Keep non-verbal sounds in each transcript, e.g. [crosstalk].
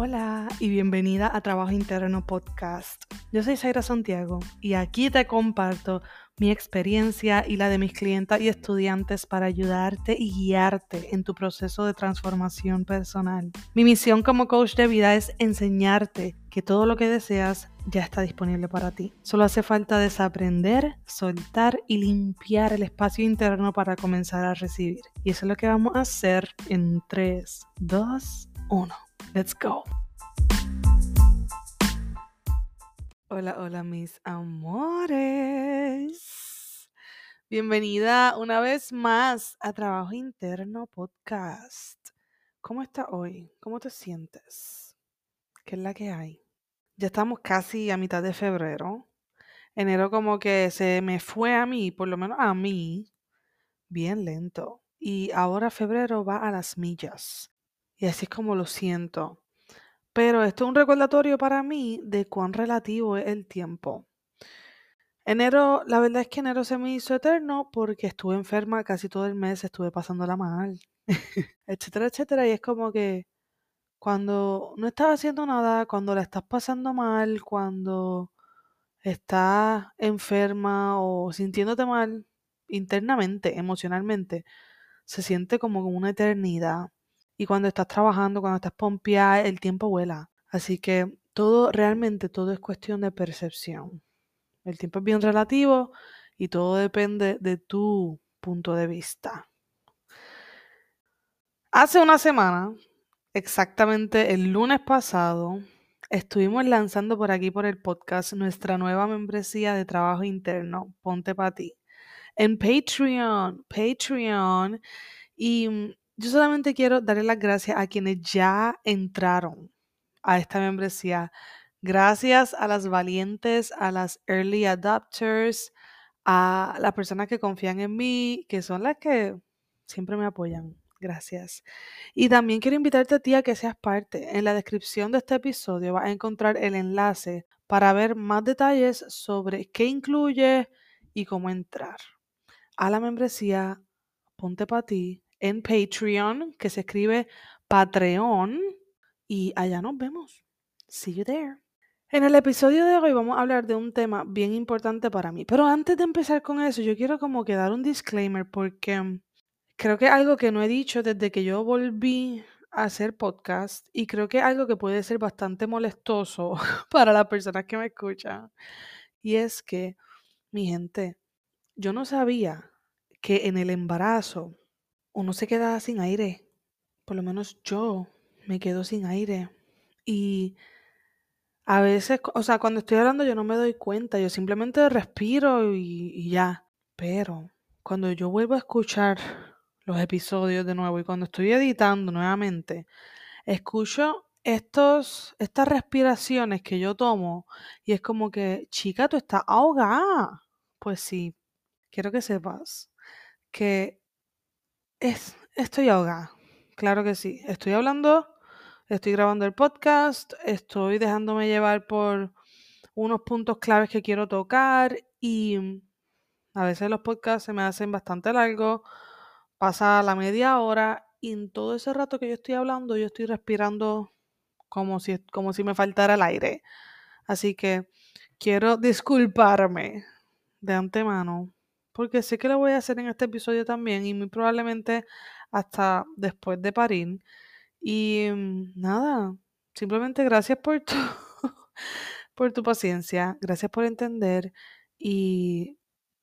Hola y bienvenida a Trabajo Interno Podcast. Yo soy Zaira Santiago y aquí te comparto mi experiencia y la de mis clientas y estudiantes para ayudarte y guiarte en tu proceso de transformación personal. Mi misión como coach de vida es enseñarte que todo lo que deseas ya está disponible para ti. Solo hace falta desaprender, soltar y limpiar el espacio interno para comenzar a recibir. Y eso es lo que vamos a hacer en 3, 2, 1. Let's go. Hola, hola mis amores. Bienvenida una vez más a Trabajo Interno Podcast. ¿Cómo estás hoy? ¿Cómo te sientes? ¿Qué es la que hay? Ya estamos casi a mitad de febrero. Enero como que se me fue a mí, por lo menos a mí, bien lento. Y ahora febrero va a las millas. Y así es como lo siento. Pero esto es un recordatorio para mí de cuán relativo es el tiempo. Enero, la verdad es que enero se me hizo eterno porque estuve enferma casi todo el mes, estuve pasándola mal, [laughs] etcétera, etcétera. Y es como que cuando no estás haciendo nada, cuando la estás pasando mal, cuando estás enferma o sintiéndote mal internamente, emocionalmente, se siente como una eternidad. Y cuando estás trabajando, cuando estás pompeada, el tiempo vuela. Así que todo, realmente todo es cuestión de percepción. El tiempo es bien relativo y todo depende de tu punto de vista. Hace una semana, exactamente el lunes pasado, estuvimos lanzando por aquí por el podcast nuestra nueva membresía de trabajo interno, Ponte para ti, en Patreon, Patreon. Y yo solamente quiero darle las gracias a quienes ya entraron a esta membresía. Gracias a las valientes, a las early adopters, a las personas que confían en mí, que son las que siempre me apoyan. Gracias. Y también quiero invitarte a ti a que seas parte. En la descripción de este episodio vas a encontrar el enlace para ver más detalles sobre qué incluye y cómo entrar a la membresía Ponte para ti en Patreon, que se escribe Patreon, y allá nos vemos. See you there. En el episodio de hoy vamos a hablar de un tema bien importante para mí. Pero antes de empezar con eso, yo quiero como que dar un disclaimer porque creo que algo que no he dicho desde que yo volví a hacer podcast y creo que algo que puede ser bastante molestoso [laughs] para las personas que me escuchan. Y es que, mi gente, yo no sabía que en el embarazo uno se queda sin aire. Por lo menos yo me quedo sin aire. Y a veces, o sea, cuando estoy hablando yo no me doy cuenta, yo simplemente respiro y, ya. Pero cuando yo vuelvo a escuchar los episodios de nuevo y cuando estoy editando nuevamente, escucho estos, estas respiraciones que yo tomo y es como que, chica, tú estás ahogada. Pues sí, quiero que sepas que es, estoy ahogada. Claro que sí. Estoy hablando, estoy grabando el podcast, estoy dejándome llevar por unos puntos claves que quiero tocar y a veces los podcasts se me hacen bastante largos, pasa la media hora y en todo ese rato que yo estoy hablando yo estoy respirando como si, como si me faltara el aire. Así que quiero disculparme de antemano porque sé que lo voy a hacer en este episodio también y muy probablemente hasta después de parir. Y mm, nada, simplemente gracias por tu, [laughs] por tu paciencia, gracias por entender y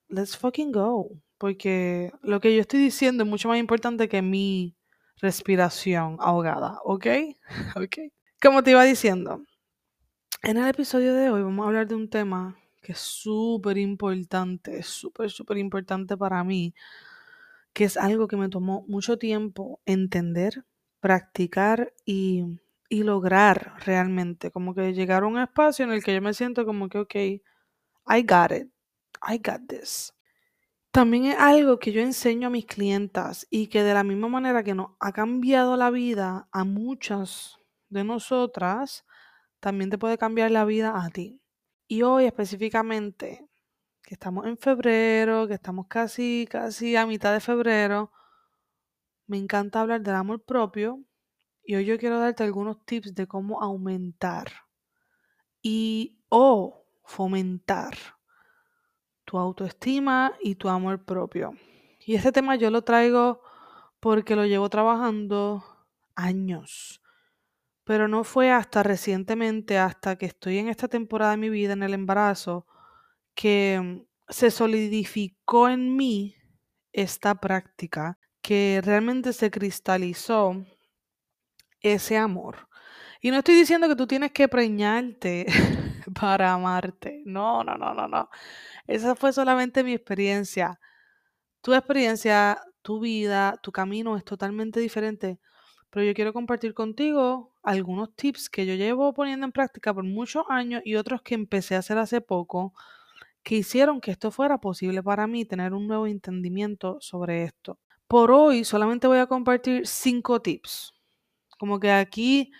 let's fucking go, porque lo que yo estoy diciendo es mucho más importante que mi respiración ahogada, ¿ok? [laughs] Ok. Como te iba diciendo, en el episodio de hoy vamos a hablar de un tema que es súper importante, súper, súper importante para mí, que es algo que me tomó mucho tiempo entender, practicar y, y lograr realmente, como que llegar a un espacio en el que yo me siento como que, ok, I got it, I got this. También es algo que yo enseño a mis clientas y que de la misma manera que nos ha cambiado la vida a muchas de nosotras, también te puede cambiar la vida a ti. Y hoy específicamente, que estamos en febrero, que estamos casi, casi a mitad de febrero, me encanta hablar del amor propio Y hoy yo quiero darte algunos tips de cómo aumentar y o fomentar tu autoestima y tu amor propio. Y este tema yo lo traigo porque lo llevo trabajando años. Pero no fue hasta recientemente, hasta que estoy en esta temporada de mi vida, en el embarazo, que se solidificó en mí esta práctica, que realmente se cristalizó ese amor. Y no estoy diciendo que tú tienes que preñarte [laughs] para amarte. No, no, no, no, no. Esa fue solamente mi experiencia. Tu experiencia, tu vida, tu camino es totalmente diferente. Pero yo quiero compartir contigo algunos tips que yo llevo poniendo en práctica por muchos años y otros que empecé a hacer hace poco que hicieron que esto fuera posible para mí tener un nuevo entendimiento sobre esto. Por hoy solamente voy a compartir cinco tips. Como que aquí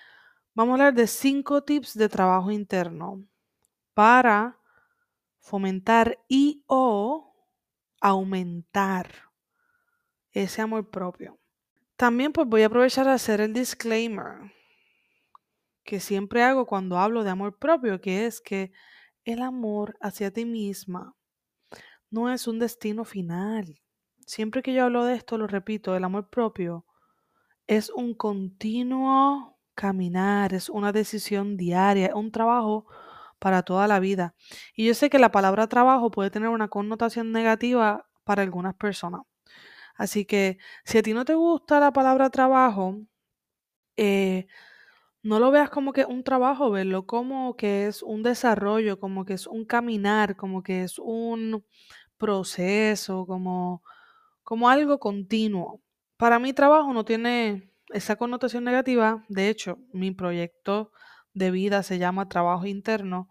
vamos a hablar de cinco tips de trabajo interno para fomentar y o aumentar ese amor propio. También pues voy a aprovechar a hacer el disclaimer que siempre hago cuando hablo de amor propio, que es que el amor hacia ti misma no es un destino final. Siempre que yo hablo de esto, lo repito, el amor propio es un continuo caminar, es una decisión diaria, es un trabajo para toda la vida. Y yo sé que la palabra trabajo puede tener una connotación negativa para algunas personas. Así que si a ti no te gusta la palabra trabajo, eh, no lo veas como que un trabajo, verlo como que es un desarrollo, como que es un caminar, como que es un proceso, como, como algo continuo. Para mí trabajo no tiene esa connotación negativa, de hecho, mi proyecto de vida se llama trabajo interno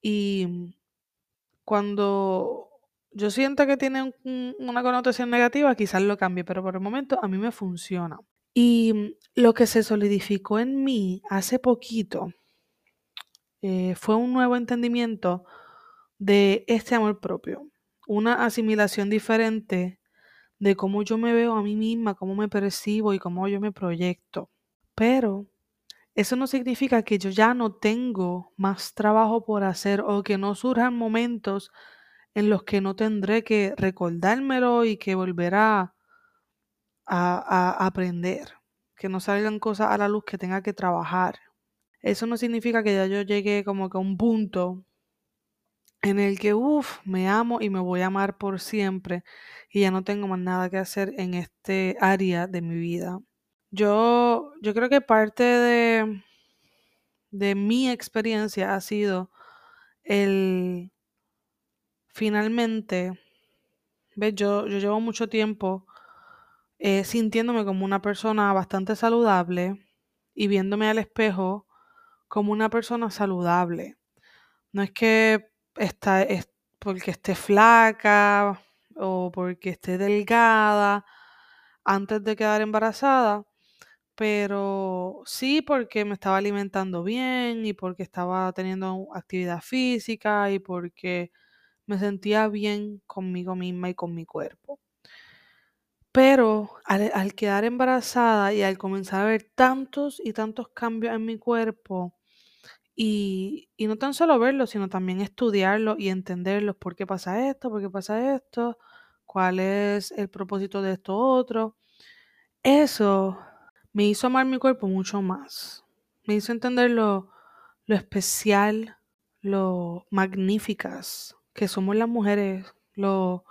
y cuando yo siento que tiene una connotación negativa, quizás lo cambie, pero por el momento a mí me funciona. Y mm, lo que se solidificó en mí hace poquito eh, fue un nuevo entendimiento de este amor propio, una asimilación diferente de cómo yo me veo a mí misma, cómo me percibo y cómo yo me proyecto. Pero eso no significa que yo ya no tengo más trabajo por hacer o que no surjan momentos en los que no tendré que recordármelo y que volverá a, aprender, que no salgan cosas a la luz que tenga que trabajar. Eso no significa que ya yo llegue como que a un punto en el que, uff, me amo y me voy a amar por siempre y ya no tengo más nada que hacer en este área de mi vida. Yo, yo creo que parte de, de mi experiencia ha sido el finalmente, ¿ves? Yo, yo llevo mucho tiempo eh, sintiéndome como una persona bastante saludable y viéndome al espejo como una persona saludable. No es que está, es porque esté flaca o porque esté delgada antes de quedar embarazada, pero sí porque me estaba alimentando bien y porque estaba teniendo actividad física y porque me sentía bien conmigo misma y con mi cuerpo. Pero al, quedar embarazada y al comenzar a ver tantos y tantos cambios en mi cuerpo, y, no tan solo verlos, sino también estudiarlos y entenderlos, por qué pasa esto, por qué pasa esto, cuál es el propósito de esto otro, eso me hizo amar mi cuerpo mucho más. Me hizo entender lo, lo especial, lo magníficas que somos las mujeres, lo,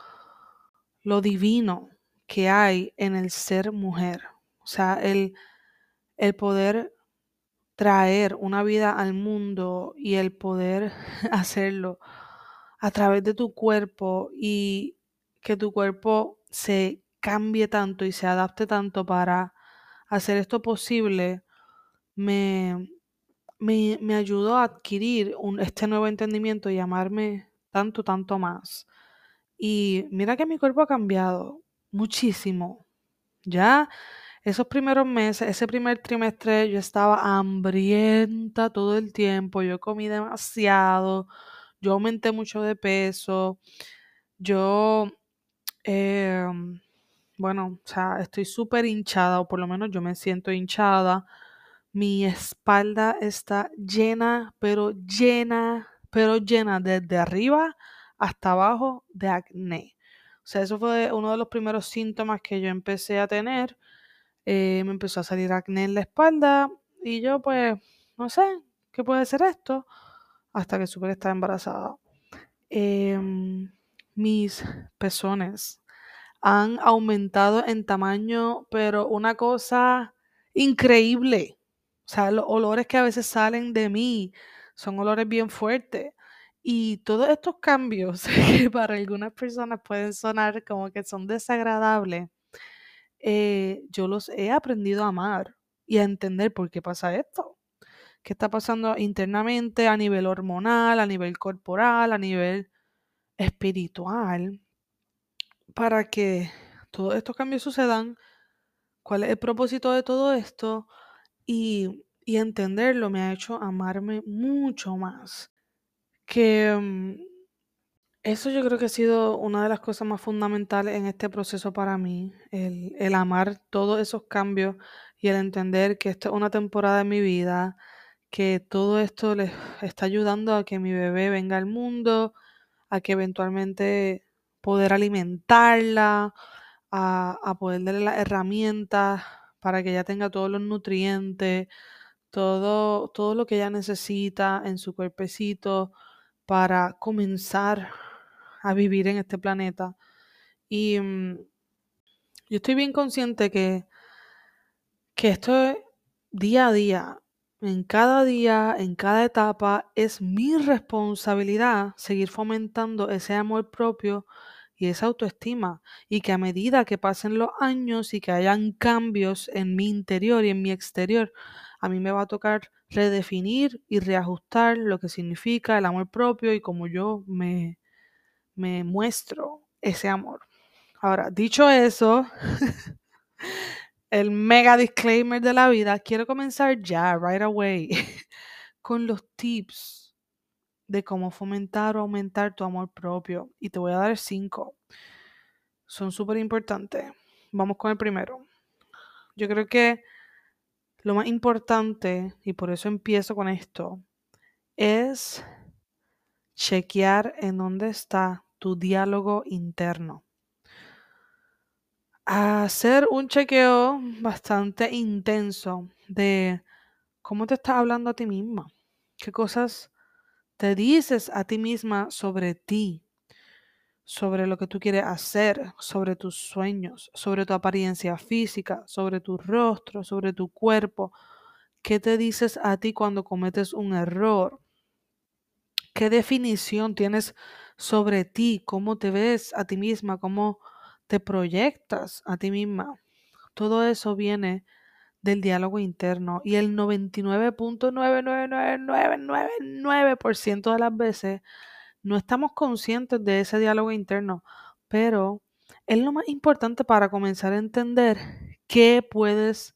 lo divino que hay en el ser mujer. O sea, el, el poder traer una vida al mundo y el poder [laughs] hacerlo a través de tu cuerpo y que tu cuerpo se cambie tanto y se adapte tanto para hacer esto posible, me, me, me ayudó a adquirir un, este nuevo entendimiento y amarme tanto, tanto más. Y mira que mi cuerpo ha cambiado muchísimo. Ya esos primeros meses, ese primer trimestre, yo estaba hambrienta todo el tiempo, yo comí demasiado, yo aumenté mucho de peso, yo, em, bueno, o sea, estoy súper hinchada, o por lo menos yo me siento hinchada, Mi espalda está llena, pero llena, pero llena desde arriba hasta abajo de acné. O sea, eso fue uno de los primeros síntomas que yo empecé a tener. Eh, me empezó a salir acné en la espalda y yo pues, no sé, ¿qué puede ser esto? Hasta que supe que estaba embarazada. Em, mis pezones han aumentado en tamaño, pero una cosa increíble. O sea, los olores que a veces salen de mí son olores bien fuertes. Y todos estos cambios [laughs] que para algunas personas pueden sonar como que son desagradables, eh, yo los he aprendido a amar y a entender por qué pasa esto. ¿Qué está pasando internamente a nivel hormonal, a nivel corporal, a nivel espiritual? Para que todos estos cambios sucedan, cuál es el propósito de todo esto y, y entenderlo me ha hecho amarme mucho más. Que mm, eso yo creo que ha sido una de las cosas más fundamentales en este proceso para mí, el, el amar todos esos cambios y el entender que esto es una temporada de mi vida, que todo esto les está ayudando a que mi bebé venga al mundo, a que eventualmente poder alimentarla, a, a poder darle las herramientas para que ella tenga todos los nutrientes, todo, todo lo que ella necesita en su cuerpecito para comenzar a vivir en este planeta. Y mm, yo estoy bien consciente que, que esto es día a día, en cada día, en cada etapa, es mi responsabilidad seguir fomentando ese amor propio y esa autoestima. Y que a medida que pasen los años y que hayan cambios en mi interior y en mi exterior, a mí me va a tocar redefinir y reajustar lo que significa el amor propio y cómo yo me, me muestro ese amor. Ahora, dicho eso, [laughs] el mega disclaimer de la vida, quiero comenzar ya, right away, [laughs] con los tips de cómo fomentar o aumentar tu amor propio. Y te voy a dar cinco. Son súper importantes. Vamos con el primero. Yo creo que lo más importante, y por eso empiezo con esto, es chequear en dónde está tu diálogo interno. Hacer un chequeo bastante intenso de cómo te estás hablando a ti misma, qué cosas te dices a ti misma sobre ti, sobre lo que tú quieres hacer, sobre tus sueños, sobre tu apariencia física, sobre tu rostro, sobre tu cuerpo. ¿Qué te dices a ti cuando cometes un error? ¿Qué definición tienes sobre ti? ¿Cómo te ves a ti misma? ¿Cómo te proyectas a ti misma? Todo eso viene del diálogo interno y el 99.99999% de las veces no estamos conscientes de ese diálogo interno, pero es lo más importante para comenzar a entender qué puedes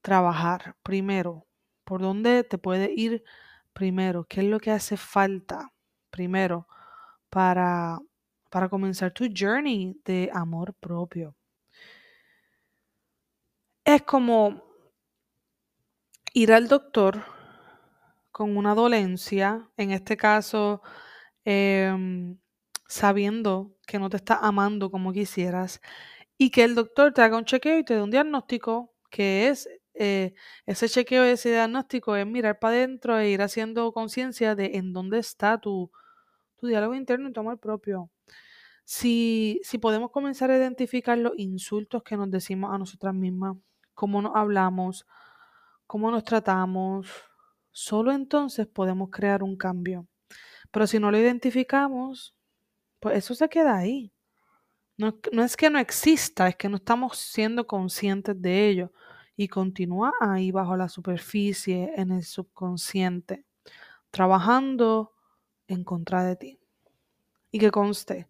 trabajar primero, por dónde te puede ir primero, qué es lo que hace falta primero para, para comenzar tu journey de amor propio. Es como ir al doctor con una dolencia, en este caso em, sabiendo que no te está amando como quisieras, y que el doctor te haga un chequeo y te dé un diagnóstico que es eh, ese chequeo, ese diagnóstico es mirar para adentro e ir haciendo conciencia de en dónde está tu, tu diálogo interno y tu amor propio. Si, si podemos comenzar a identificar los insultos que nos decimos a nosotras mismas, cómo nos hablamos, cómo nos tratamos, solo entonces podemos crear un cambio. Pero si no lo identificamos, pues eso se queda ahí. No, no, es que no exista, es que no estamos siendo conscientes de ello y continúa ahí bajo la superficie, en el subconsciente, trabajando en contra de ti. Y que conste,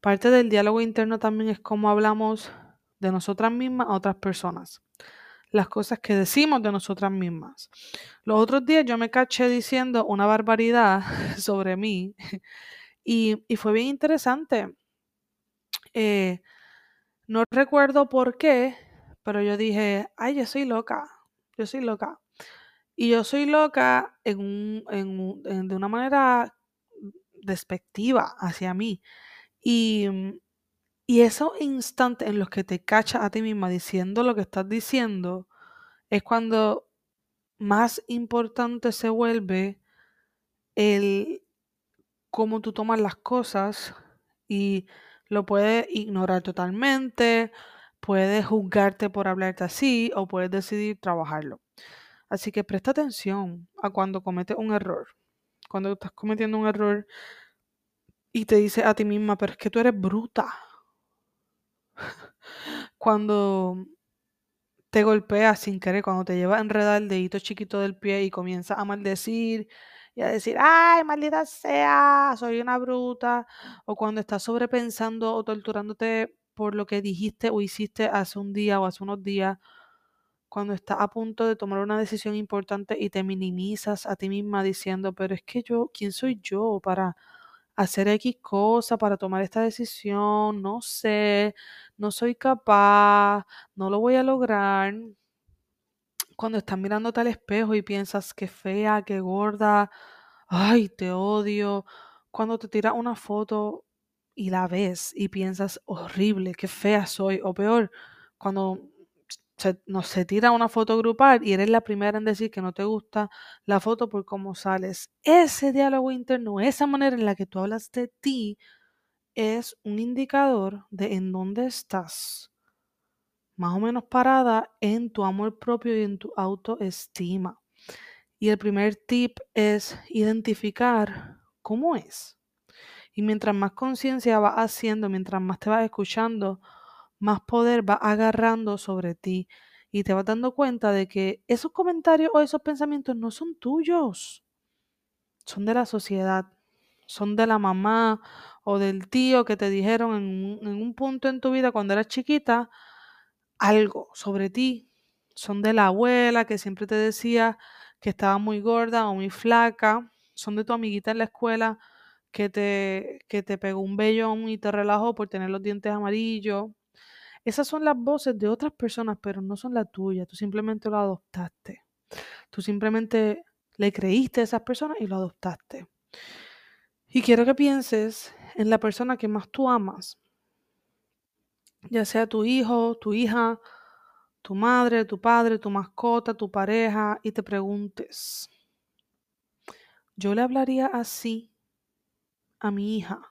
parte del diálogo interno también es cómo hablamos de nosotras mismas a otras personas. Las cosas que decimos de nosotras mismas. Los otros días yo me caché diciendo una barbaridad [laughs] sobre mí y, fue bien interesante. Eh, no recuerdo por qué, pero yo dije, ay, yo soy loca. yo soy loca. Y yo soy loca en un- en- de una manera despectiva hacia mí. Y, mm, y esos instantes en los que te cachas a ti misma diciendo lo que estás diciendo, es cuando más importante se vuelve el cómo tú tomas las cosas y lo puedes ignorar totalmente, puedes juzgarte por hablarte así o puedes decidir trabajarlo. Así que presta atención a cuando cometes un error. Cuando estás cometiendo un error y te dices a ti misma, pero es que tú eres bruta. [laughs] Cuando te golpeas sin querer, cuando te llevas a enredar el dedito chiquito del pie y comienzas a maldecir y a decir, ay, maldita sea, soy una bruta. O cuando estás sobrepensando o torturándote por lo que dijiste o hiciste hace un día o hace unos días. Cuando estás a punto de tomar una decisión importante y te minimizas a ti misma diciendo, pero es que yo, ¿quién soy yo para hacer X cosa, para tomar esta decisión? No sé, no soy capaz, no lo voy a lograr cuando estás mirándote al espejo y piensas qué fea, qué gorda, ay, te odio. Cuando te tiras una foto y la ves y piensas horrible, qué fea soy. O peor, cuando se, no, se tira una foto grupal y eres la primera en decir que no te gusta la foto por cómo sales. Ese diálogo interno, esa manera en la que tú hablas de ti, es un indicador de en dónde estás más o menos parada en tu amor propio y en tu autoestima. Y el primer tip es identificar cómo es. Y mientras más conciencia vas haciendo, mientras más te vas escuchando, más poder vas agarrando sobre ti y te vas dando cuenta de que esos comentarios o esos pensamientos no son tuyos, son de la sociedad, son de la mamá o del tío que te dijeron en un, en un punto en tu vida cuando eras chiquita algo sobre ti. Son de la abuela que siempre te decía que estaba muy gorda o muy flaca. Son de tu amiguita en la escuela que te, que te pegó un vellón y te relajó por tener los dientes amarillos. Esas son las voces de otras personas, pero no son las tuyas. Tú simplemente lo adoptaste. Tú simplemente le creíste a esas personas y lo adoptaste. Y quiero que pienses en la persona que más tú amas, ya sea tu hijo, tu hija, tu madre, tu padre, tu mascota, tu pareja, y te preguntes, ¿yo le hablaría así a mi hija?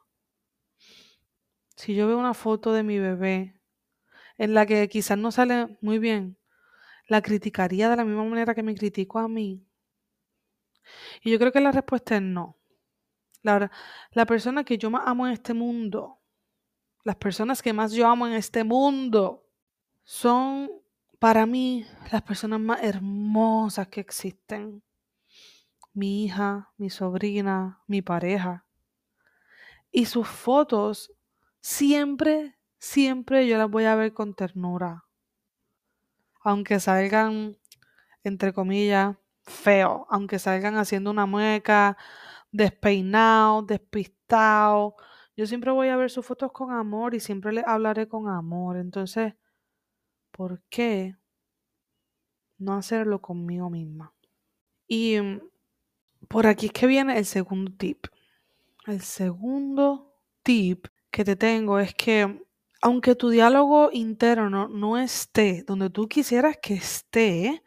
Si yo veo una foto de mi bebé en la que quizás no sale muy bien, ¿la criticaría de la misma manera que me critico a mí? Y yo creo que la respuesta es no. La, la persona que yo más amo en este mundo, las personas que más yo amo en este mundo, son para mí las personas más hermosas que existen. Mi hija, mi sobrina, mi pareja. Y sus fotos siempre, siempre yo las voy a ver con ternura. Aunque salgan, entre comillas, feo, aunque salgan haciendo una mueca, despeinado, despistado, yo siempre voy a ver sus fotos con amor y siempre les hablaré con amor. Entonces, ¿por qué no hacerlo conmigo misma? Y mm, por aquí es que viene el segundo tip. El segundo tip que te tengo es que aunque tu diálogo interno no esté donde tú quisieras que esté,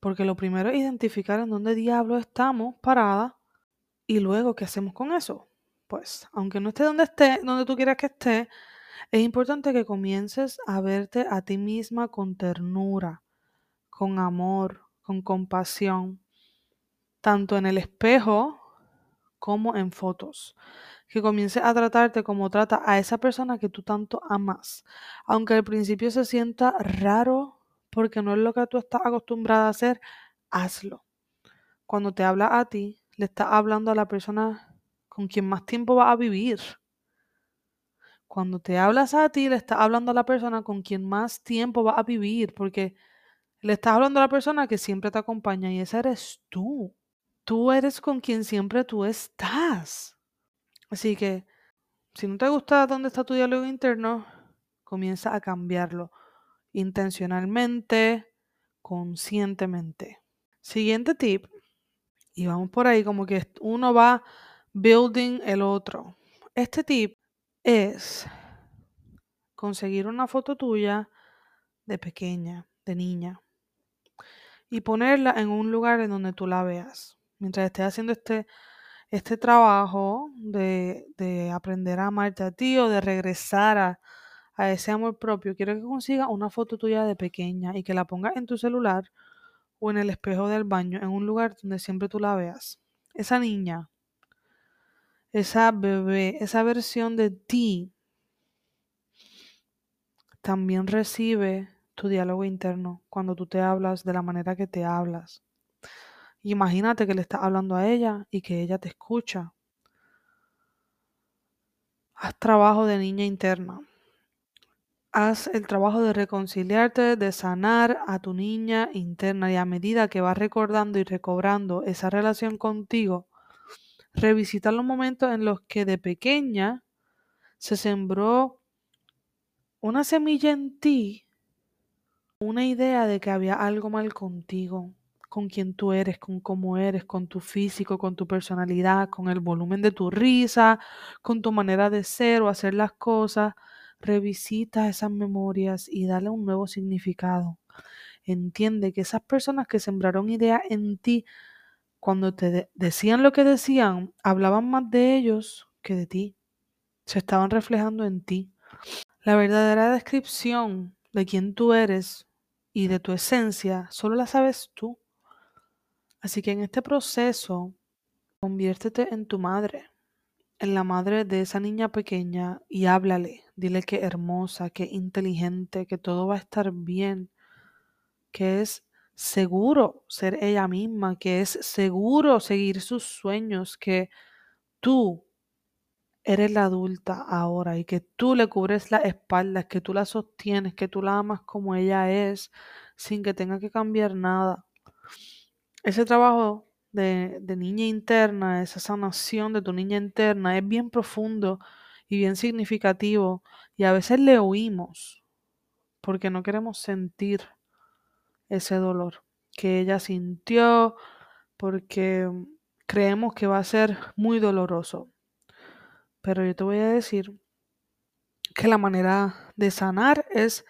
porque lo primero es identificar en dónde diablo estamos parada y luego qué hacemos con eso. Pues, aunque no esté donde esté, donde tú quieras que esté, es importante que comiences a verte a ti misma con ternura, con amor, con compasión, tanto en el espejo como en fotos. Que comiences a tratarte como trata a esa persona que tú tanto amas. Aunque al principio se sienta raro porque no es lo que tú estás acostumbrada a hacer, hazlo. Cuando te habla a ti, le estás hablando a la persona con quien más tiempo vas a vivir. Cuando te hablas a ti, le estás hablando a la persona con quien más tiempo vas a vivir, porque le estás hablando a la persona que siempre te acompaña y esa eres tú. Tú eres con quien siempre tú estás. Así que, si no te gusta dónde está tu diálogo interno, comienza a cambiarlo intencionalmente, conscientemente. Siguiente tip, y vamos por ahí como que uno va building el otro. Este tip es conseguir una foto tuya de pequeña, de niña, y ponerla en un lugar en donde tú la veas. Mientras estés haciendo este, este trabajo de, de aprender a amarte a ti o de regresar a, a ese amor propio, quiero que consigas una foto tuya de pequeña y que la pongas en tu celular o en el espejo del baño, en un lugar donde siempre tú la veas. Esa niña, esa bebé, esa versión de ti también recibe tu diálogo interno cuando tú te hablas de la manera que te hablas. Imagínate que le estás hablando a ella y que ella te escucha. Haz trabajo de niña interna. Haz el trabajo de reconciliarte, de sanar a tu niña interna y a medida que vas recordando y recobrando esa relación contigo, revisita los momentos en los que de pequeña se sembró una semilla en ti, una idea de que había algo mal contigo, con quien tú eres, con cómo eres, con tu físico, con tu personalidad, con el volumen de tu risa, con tu manera de ser o hacer las cosas. Revisita esas memorias y dale un nuevo significado. Entiende que esas personas que sembraron ideas en ti, cuando te decían lo que decían, hablaban más de ellos que de ti. Se estaban reflejando en ti. La verdadera descripción de quién tú eres y de tu esencia solo la sabes tú. Así que en este proceso, conviértete en tu madre, en la madre de esa niña pequeña y háblale. Dile que hermosa, que inteligente, que todo va a estar bien, que es seguro ser ella misma, que es seguro seguir sus sueños, que tú eres la adulta ahora y que tú le cubres las espaldas, que tú la sostienes, que tú la amas como ella es, sin que tenga que cambiar nada ese trabajo de, niña interna, esa sanación de tu niña interna es bien profundo y bien significativo y a veces le oímos porque no queremos sentir ese dolor que ella sintió porque creemos que va a ser muy doloroso. Pero yo te voy a decir que la manera de sanar es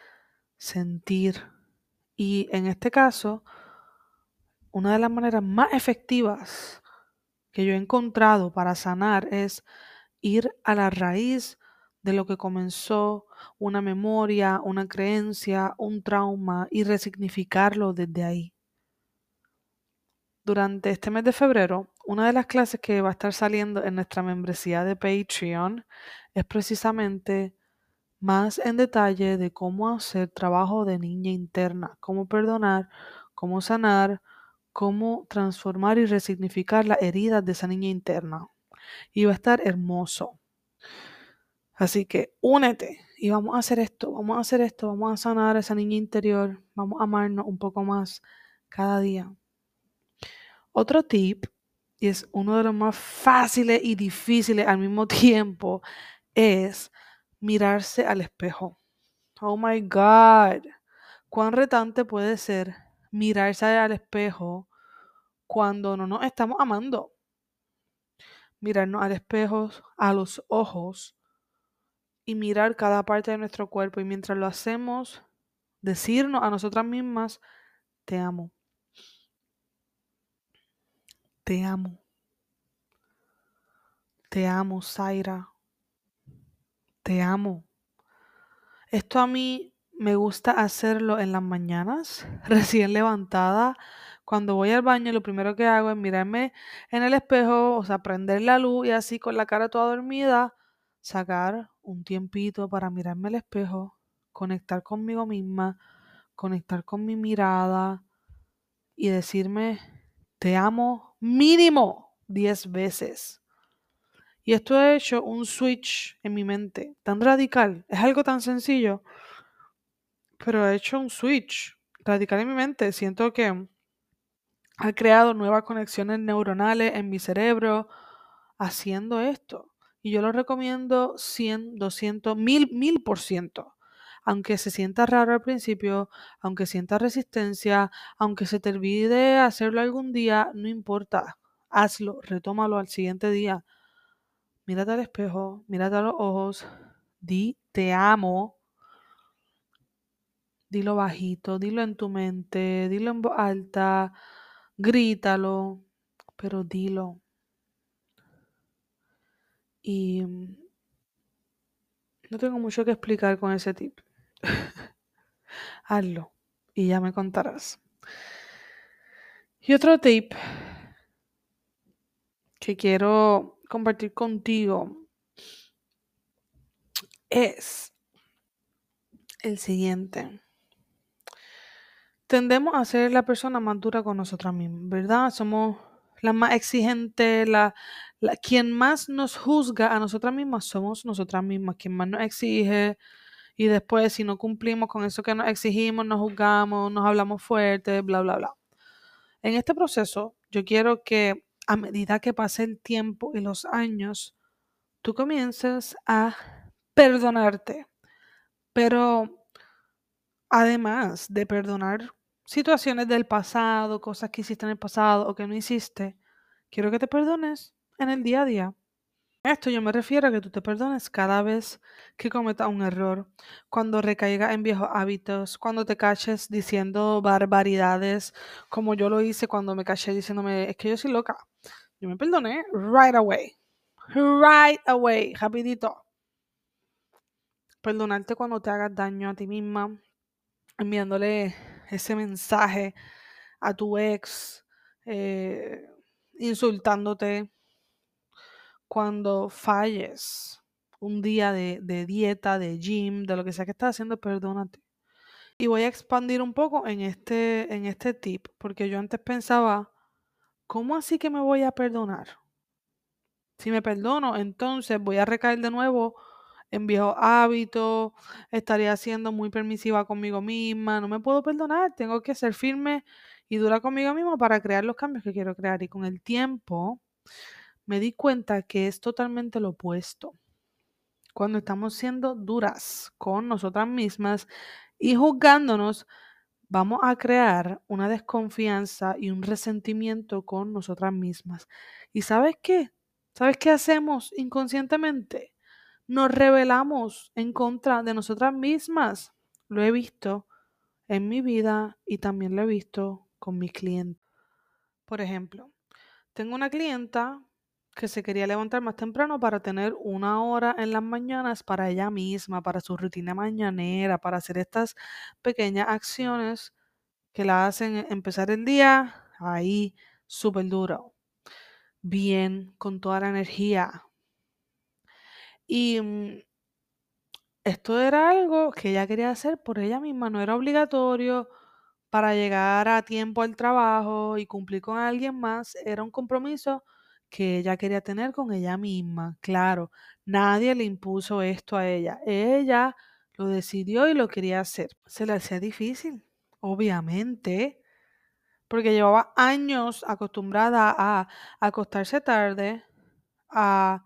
sentir. Y en este caso, una de las maneras más efectivas que yo he encontrado para sanar es ir a la raíz de lo que comenzó una memoria, una creencia, un trauma y resignificarlo desde ahí. Durante este mes de febrero, una de las clases que va a estar saliendo en nuestra membresía de Patreon es precisamente más en detalle de cómo hacer trabajo de niña interna, cómo perdonar, cómo sanar, cómo transformar y resignificar las heridas de esa niña interna. Y va a estar hermoso. Así que únete y vamos a hacer esto, vamos a hacer esto, vamos a sanar a esa niña interior, vamos a amarnos un poco más cada día. Otro tip, y es uno de los más fáciles y difíciles al mismo [laughs] tiempo, es mirarse al espejo. Oh my God, cuán retante puede ser mirarse al espejo cuando no nos estamos amando. Mirarnos al espejo, a los ojos y mirar cada parte de nuestro cuerpo. Y mientras lo hacemos, decirnos a nosotras mismas, te amo. Te amo. Te amo, Zaira. Te amo. Esto a mí me gusta hacerlo en las mañanas, [laughs] recién levantada. Cuando voy al baño, lo primero que hago es mirarme en el espejo, o sea, prender la luz y así con la cara toda dormida, sacar un tiempito para mirarme al espejo, conectar conmigo misma, conectar con mi mirada y decirme, te amo mínimo 10 veces. Y esto ha hecho un switch en mi mente tan radical, es algo tan sencillo pero ha hecho un switch radical en mi mente. Siento que ha creado nuevas conexiones neuronales en mi cerebro haciendo esto. Y yo lo recomiendo 100, 200, 1000, 1000 por ciento. aunque se sienta raro al principio, aunque sienta resistencia, aunque se te olvide hacerlo algún día, no importa, hazlo, retómalo al siguiente día. Mírate al espejo, mírate a los ojos, di te amo, dilo bajito, dilo en tu mente, dilo en voz alta, grítalo, pero dilo. Y no tengo mucho que explicar con ese tip. [laughs] Hazlo y ya me contarás. Y otro tip que quiero compartir contigo es el siguiente. Tendemos a ser la persona más dura con nosotras mismas, ¿verdad? Somos la más exigente, la, quien más nos juzga a nosotras mismas somos nosotras mismas, quien más nos exige y después si no cumplimos con eso que nos exigimos, nos juzgamos, nos hablamos fuerte, bla, bla, bla. En este proceso, yo quiero que a medida que pase el tiempo y los años, tú comiences a perdonarte. Pero además de perdonar situaciones del pasado, cosas que hiciste en el pasado o que no hiciste, quiero que te perdones en el día a día. Esto yo me refiero a que tú te perdones cada vez que cometas un error, cuando recaigas en viejos hábitos, cuando te caches diciendo barbaridades, como yo lo hice cuando me caché diciéndome, es que yo soy loca. Yo me perdoné right away. Right away, rapidito. Perdonarte cuando te hagas daño a ti misma, enviándole ese mensaje a tu ex, eh, insultándote, cuando falles un día de, de, dieta, de gym, de lo que sea que estás haciendo, perdónate. Y voy a expandir un poco en este, en este tip, porque yo antes pensaba, ¿cómo así que me voy a perdonar? Si me perdono, entonces voy a recaer de nuevo en viejos hábitos, estaría siendo muy permisiva conmigo misma, no me puedo perdonar, tengo que ser firme y dura conmigo misma para crear los cambios que quiero crear. Y con el tiempo me di cuenta que es totalmente lo opuesto. Cuando estamos siendo duras con nosotras mismas y juzgándonos, vamos a crear una desconfianza y un resentimiento con nosotras mismas. ¿Y sabes qué? ¿Sabes qué hacemos inconscientemente? Nos rebelamos en contra de nosotras mismas. Lo he visto en mi vida y también lo he visto con mis clientes. Por ejemplo, tengo una clienta que se quería levantar más temprano para tener una hora en las mañanas para ella misma, para su rutina mañanera, para hacer estas pequeñas acciones que la hacen empezar el día ahí súper duro, bien, con toda la energía. Y mm, esto era algo que ella quería hacer por ella misma, no era obligatorio para llegar a tiempo al trabajo y cumplir con alguien más, era un compromiso que ella quería tener con ella misma. Claro, nadie le impuso esto a ella. Ella lo decidió y lo quería hacer. Se le hacía difícil, obviamente, porque llevaba años acostumbrada a acostarse tarde, a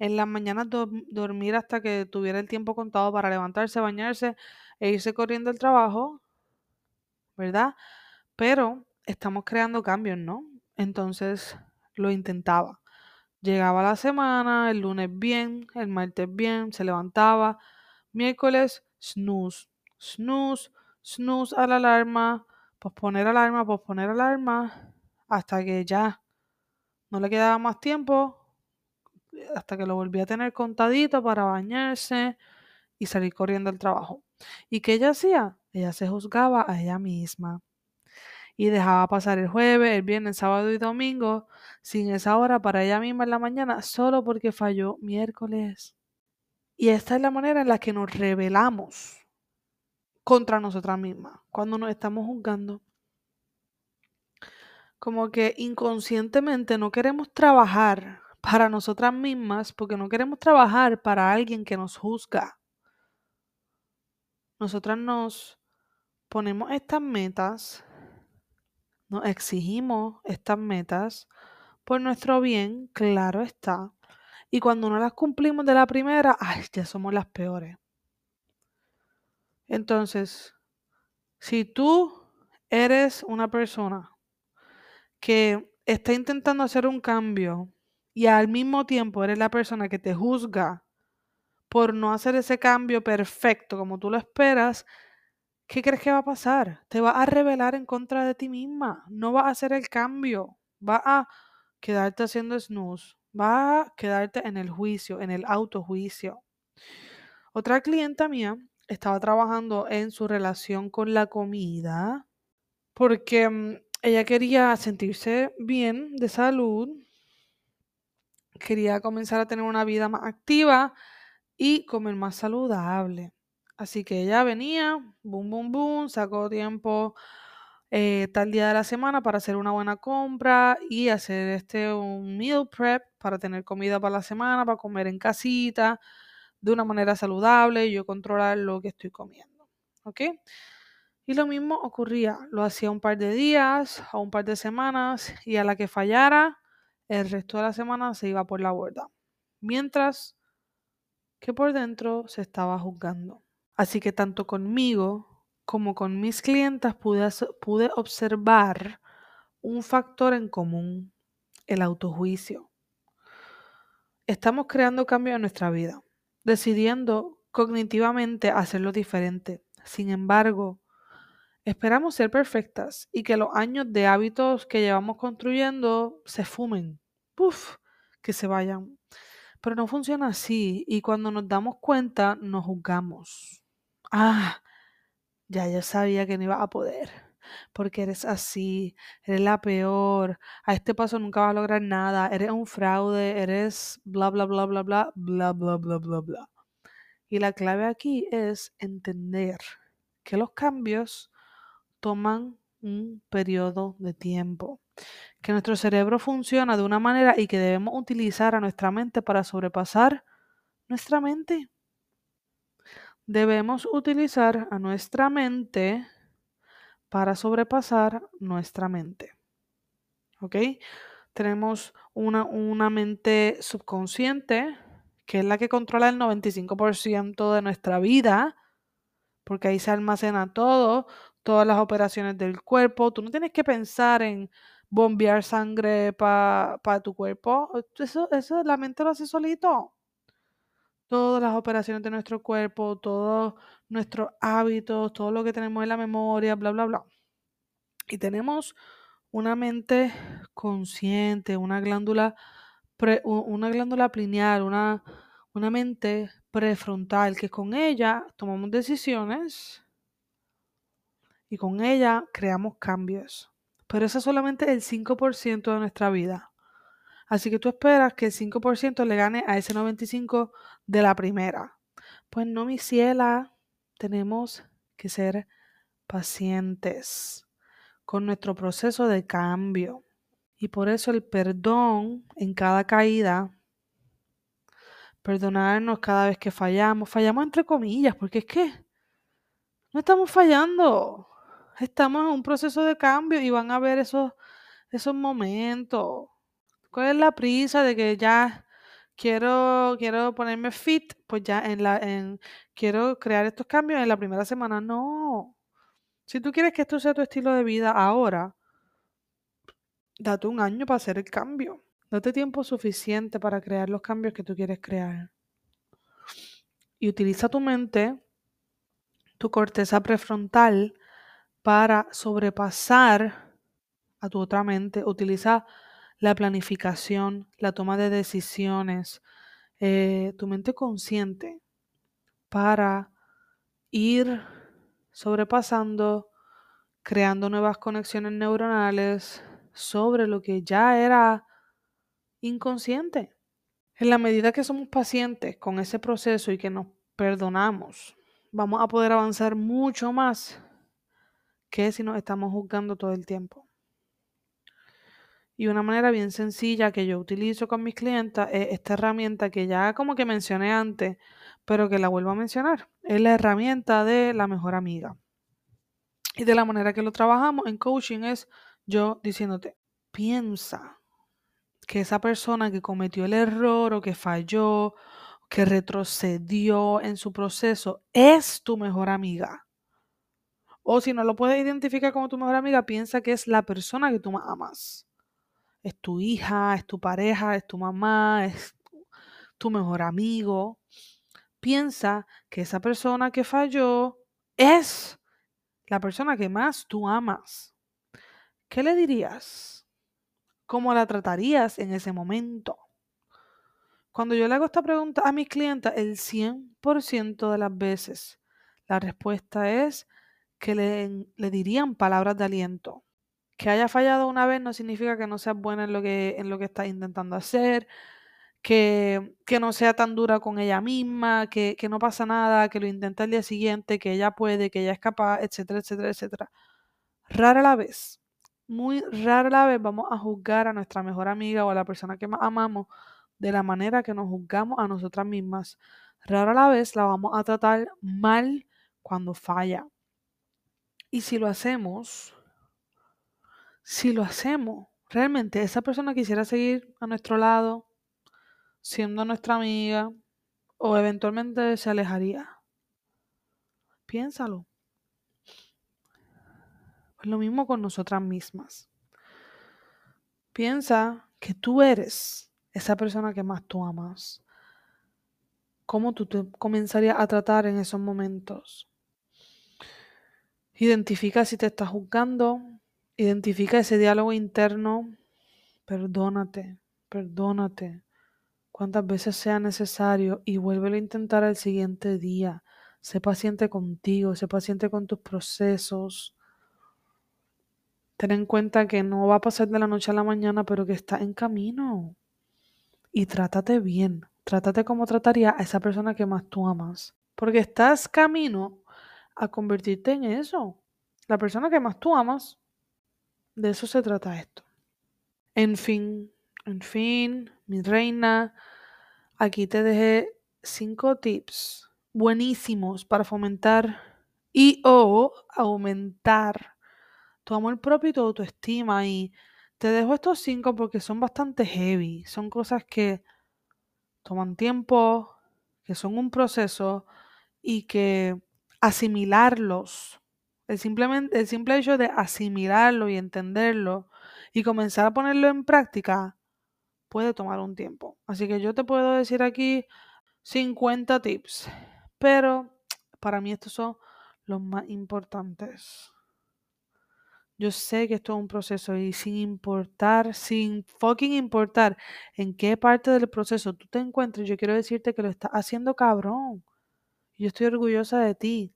en las mañanas dormir hasta que tuviera el tiempo contado para levantarse, bañarse e irse corriendo al trabajo, ¿verdad? Pero estamos creando cambios, ¿no? Entonces, lo intentaba. Llegaba la semana, el lunes bien, el martes bien, se levantaba. Miércoles, snooze, snooze, snooze a la alarma, posponer alarma, posponer alarma, hasta que ya no le quedaba más tiempo, hasta que lo volví a tener contadito para bañarse y salir corriendo al trabajo. ¿Y qué ella hacía? Ella se juzgaba a ella misma y dejaba pasar el jueves, el viernes, sábado y domingo sin esa hora para ella misma en la mañana solo porque falló miércoles. Y esta es la manera en la que nos rebelamos contra nosotras mismas cuando nos estamos juzgando. Como que inconscientemente no queremos trabajar para nosotras mismas porque no queremos trabajar para alguien que nos juzga. Nosotras nos ponemos estas metas nos exigimos estas metas por nuestro bien, claro está. Y cuando no las cumplimos de la primera, ay, ya somos las peores. Entonces, si tú eres una persona que está intentando hacer un cambio y al mismo tiempo eres la persona que te juzga por no hacer ese cambio perfecto como tú lo esperas, ¿qué crees que va a pasar? Te va a rebelar en contra de ti misma, no va a hacer el cambio, va a quedarte haciendo snooze, va a quedarte en el juicio, en el autojuicio. Otra clienta mía estaba trabajando en su relación con la comida porque mm, ella quería sentirse bien de salud, quería comenzar a tener una vida más activa y comer más saludable. Así que ella venía, boom, boom, boom, sacó tiempo eh, tal día de la semana para hacer una buena compra y hacer este un meal prep para tener comida para la semana, para comer en casita, de una manera saludable yo controlar lo que estoy comiendo. ¿Ok? Y lo mismo ocurría, lo hacía un par de días o un par de semanas y a la que fallara, el resto de la semana se iba por la borda. Mientras que por dentro se estaba juzgando. Así que tanto conmigo como con mis clientas pude, pude observar un factor en común, el autojuicio. Estamos creando cambios en nuestra vida, decidiendo cognitivamente hacerlo diferente. Sin embargo, esperamos ser perfectas y que los años de hábitos que llevamos construyendo se fumen, ¡puf! que se vayan. Pero no funciona así y cuando nos damos cuenta nos juzgamos. Ah, ya yo sabía que no iba a poder, porque eres así, eres la peor, a este paso nunca vas a lograr nada, eres un fraude, eres bla, bla, bla, bla, bla, bla, bla, bla, bla, bla. Y la clave aquí es entender que los cambios toman un periodo de tiempo que nuestro cerebro funciona de una manera y que debemos utilizar a nuestra mente para sobrepasar nuestra mente. Debemos utilizar a nuestra mente para sobrepasar nuestra mente. ¿Ok? Tenemos una, una mente subconsciente, que es la que controla el 95% de nuestra vida, porque ahí se almacena todo, todas las operaciones del cuerpo. Tú no tienes que pensar en bombear sangre para tu cuerpo. Eso, eso la mente lo hace solito. Todas las operaciones de nuestro cuerpo, todos nuestros hábitos, todo lo que tenemos en la memoria, bla, bla, bla. Y tenemos una mente consciente, una glándula, una glándula una, una mente prefrontal, que con ella tomamos decisiones y con ella creamos cambios. Pero eso es solamente el 5% de nuestra vida. Así que tú esperas que el 5% le gane a ese 95% de la primera. Pues no, mi ciela, tenemos que ser pacientes con nuestro proceso de cambio. Y por eso el perdón en cada caída, perdonarnos cada vez que fallamos, fallamos entre comillas, porque es que no estamos fallando estamos en un proceso de cambio y van a ver esos, esos momentos. ¿Cuál es la prisa de que ya quiero, quiero ponerme fit? Pues ya en la, en, quiero crear estos cambios en la primera semana. No. Si tú quieres que esto sea tu estilo de vida ahora, date un año para hacer el cambio. Date tiempo suficiente para crear los cambios que tú quieres crear. Y utiliza tu mente, tu corteza prefrontal, para sobrepasar a tu otra mente. Utiliza la planificación, la toma de decisiones, eh, tu mente consciente para ir sobrepasando, creando nuevas conexiones neuronales sobre lo que ya era inconsciente. En la medida que somos pacientes con ese proceso y que nos perdonamos, vamos a poder avanzar mucho más que si nos estamos juzgando todo el tiempo. Y una manera bien sencilla que yo utilizo con mis clientes es esta herramienta que ya como que mencioné antes, pero que la vuelvo a mencionar. Es la herramienta de la mejor amiga. Y de la manera que lo trabajamos en coaching es yo diciéndote, piensa que esa persona que cometió el error o que falló, que retrocedió en su proceso, es tu mejor amiga O si no lo puedes identificar como tu mejor amiga, piensa que es la persona que tú más amas. Es tu hija, es tu pareja, es tu mamá, es tu mejor amigo. Piensa que esa persona que falló es la persona que más tú amas. ¿Qué le dirías? ¿Cómo la tratarías en ese momento? Cuando yo le hago esta pregunta a mis clientes, el 100% de las veces la respuesta es que le, dirían palabras de aliento. Que haya fallado una vez no significa que no seas buena en lo que, en lo que estás intentando hacer, que, que, no sea tan dura con ella misma, que, que no pasa nada, que lo intenta el día siguiente, que ella puede, que ella es capaz, etcétera, etcétera, etcétera. Rara la vez, muy rara la vez vamos a juzgar a nuestra mejor amiga o a la persona que más amamos de la manera que nos juzgamos a nosotras mismas. Rara la vez la vamos a tratar mal cuando falla. Y si lo hacemos, si lo hacemos, realmente esa persona quisiera seguir a nuestro lado, siendo nuestra amiga, o eventualmente se alejaría. Piénsalo. Pues lo mismo con nosotras mismas. Piensa que tú eres esa persona que más tú amas. ¿Cómo tú te comenzarías a tratar en esos momentos? Identifica si te estás juzgando, identifica ese diálogo interno, perdónate, perdónate, cuantas veces sea necesario y vuélvelo a intentar el siguiente día. Sé paciente contigo, sé paciente con tus procesos. Ten en cuenta que no va a pasar de la noche a la mañana, pero que estás en camino. Y trátate bien, trátate como trataría a esa persona que más tú amas. Porque estás camino a convertirte en eso. La persona que más tú amas. De eso se trata esto. En fin, en fin, mi reina, aquí te dejé cinco tips buenísimos para fomentar y o aumentar tu amor propio y tu autoestima. Y te dejo estos cinco porque son bastante heavy. Son cosas que toman tiempo, que son un proceso y que asimilarlos, el, simplemente, el simple hecho de asimilarlo y entenderlo y comenzar a ponerlo en práctica puede tomar un tiempo. Así que yo te puedo decir aquí 50 tips, pero para mí estos son los más importantes. Yo sé que esto es un proceso y sin importar, sin fucking importar en qué parte del proceso tú te encuentres, yo quiero decirte que lo estás haciendo cabrón. Yo estoy orgullosa de ti.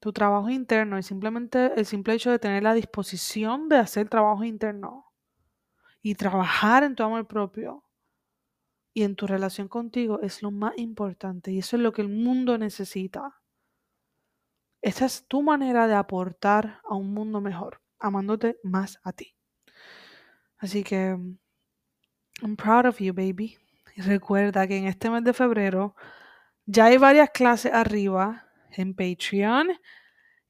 Tu trabajo interno y simplemente el simple hecho de tener la disposición de hacer trabajo interno y trabajar en tu amor propio y en tu relación contigo es lo más importante y eso es lo que el mundo necesita. Esa es tu manera de aportar a un mundo mejor, amándote más a ti. Así que, I'm proud of you, baby. Y recuerda que en este mes de febrero ya hay varias clases arriba en Patreon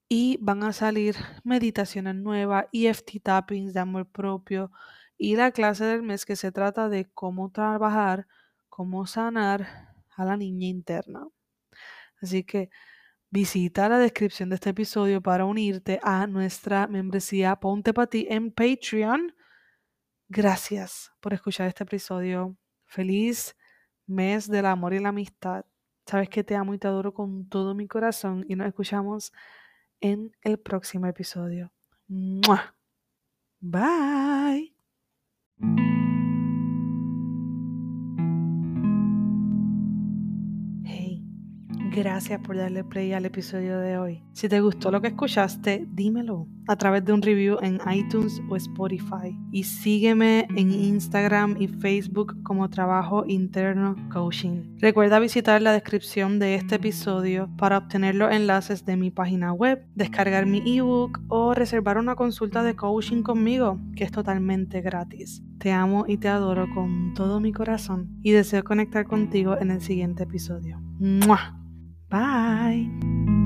y van a salir meditaciones nuevas, EFT tappings de amor propio y la clase del mes que se trata de cómo trabajar, cómo sanar a la niña interna. Así que visita la descripción de este episodio para unirte a nuestra membresía Ponte para ti en Patreon. Gracias por escuchar este episodio. Feliz mes del amor y la amistad. Sabes que te amo y te adoro con todo mi corazón y nos escuchamos en el próximo episodio. Bye. Gracias por darle play al episodio de hoy. Si te gustó lo que escuchaste, dímelo a través de un review en iTunes o Spotify. Y sígueme en Instagram y Facebook como Trabajo Interno Coaching. Recuerda visitar la descripción de este episodio para obtener los enlaces de mi página web, descargar mi ebook o reservar una consulta de coaching conmigo, que es totalmente gratis. Te amo y te adoro con todo mi corazón y deseo conectar contigo en el siguiente episodio. Bye.